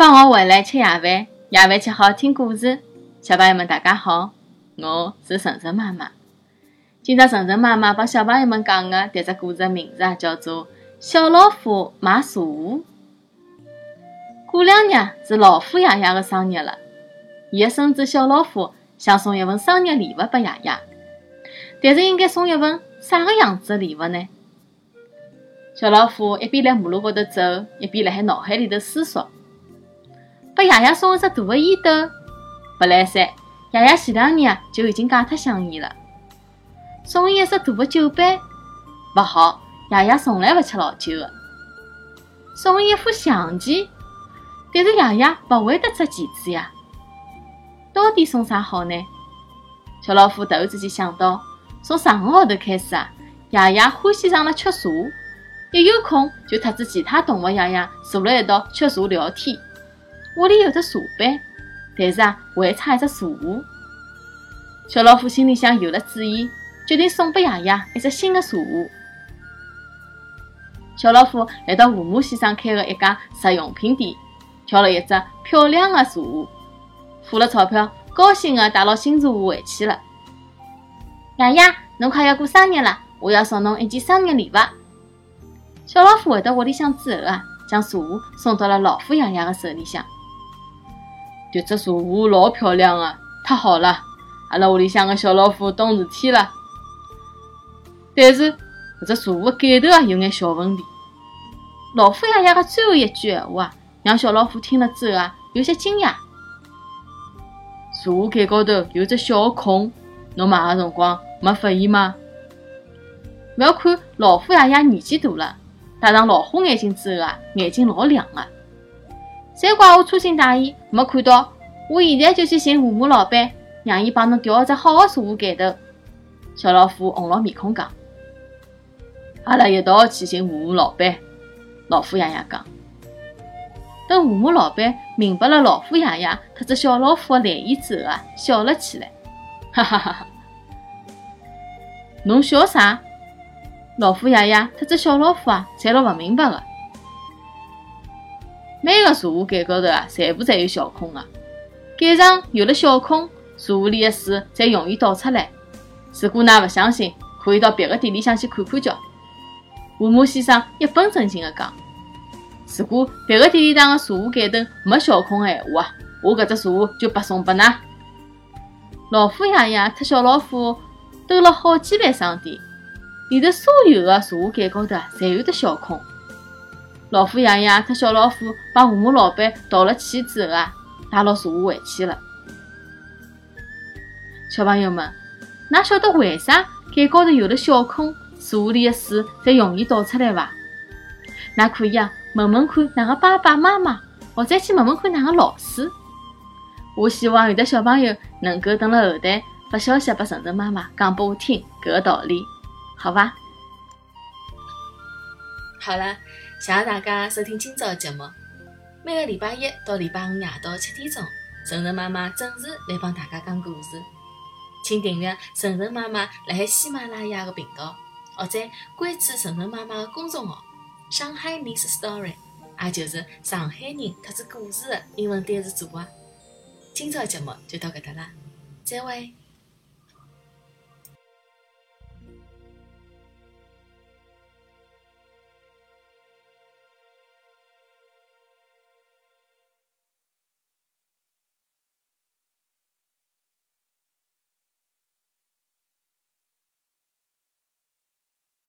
放学回来吃夜饭，夜饭吃好听故事。小朋友们，大家好，我是晨晨妈妈。今朝晨晨妈妈帮小朋友们讲的迭只故事的名字啊，叫做《小老虎买茶壶》。过两日是老虎爷爷的生日了，伊的孙子小老虎想送一份生日礼物拨爷爷，但是应该送一份啥个样子的礼物呢？小老虎一边辣马路高头走，一边辣海脑海里头思索。拨爷爷送一只大的烟斗，不来三。爷爷前两年啊就已经戒脱香烟了。送伊一只大的酒杯，勿好，爷爷从来勿吃老酒的。送伊一副象棋，但是爷爷勿会得捉棋子呀。到底送啥好呢？小老虎突然之间想到，从上个号头开始啊，爷爷欢喜上了吃茶，一有空就特子其他动物爷爷坐了一道吃茶聊天。屋里有只茶杯，但是啊，还差一只茶壶。小老虎心里向有了主意，决定送拨爷爷一只新的茶壶。小老虎来到吴母先生开的一家日用品店，挑了一只漂亮的茶壶，付了钞票，高兴地带牢新茶壶回去了。爷爷，侬快要过生日了，我要送侬一件生日礼物。小老虎回到屋里向之后啊，将茶壶送到了老虎爷爷的手里向。迭只茶壶老漂亮啊，太好了！阿拉屋里向个小老虎懂事体了。但是搿只茶壶盖头啊有眼小问题。老虎爷爷个最后一句闲话啊，让小老虎听了之后啊有些惊讶。茶壶盖高头有只小孔，侬买个辰光没发现吗？勿要看老虎爷爷年纪大了，戴上老虎眼镜之后啊，眼睛老亮个。侪怪我粗心大意，没看到。我现在就去寻吴母老板，让伊帮侬调一只好的茶壶盖头。小老虎红了面孔讲：“阿拉一道去寻吴母老板。”老虎爷爷讲。等吴母老板明白了老虎爷爷特只小老虎的来意之后啊，笑了起来，哈哈哈哈！侬笑啥？老虎爷爷特只小老虎啊，侪老勿明白个。每个茶壶盖高头啊，全部侪有小孔个。盖上有了小孔，茶壶里的水才容易倒出来。如果㑚勿相信，可以到别个店里向去看看叫。吴母先生一本正经的讲：“如果别个店里向的茶壶盖头没小孔的闲话啊，我搿只茶壶就白送拨㑚。”老虎爷爷特小老虎兜了好几万商店，里头所有的茶壶盖高头，侪有得小孔。老虎爷爷特小老虎帮吴母老板道了歉之后啊，带牢茶壶回去了。小朋友们，㑚晓得为啥盖高头有了小孔，茶壶里的水才容易倒出来伐？㑚可以啊，问问看㑚个爸爸妈妈，或者去问问看㑚个老师。我希望有的小朋友能够等了后台发消息拨晨晨妈妈讲拨我听搿个道理，好伐？好了。谢谢大家收听今朝的节目。每个礼拜一到礼拜五夜到七点钟，晨晨妈妈准时来帮大家讲故事。请订阅晨晨妈妈辣海喜马拉雅的频道，或者关注晨晨妈妈的公众号“上海 Miss Story”，也就是上海人特指故事的英文单词组合。今朝节目就到搿搭啦，再会。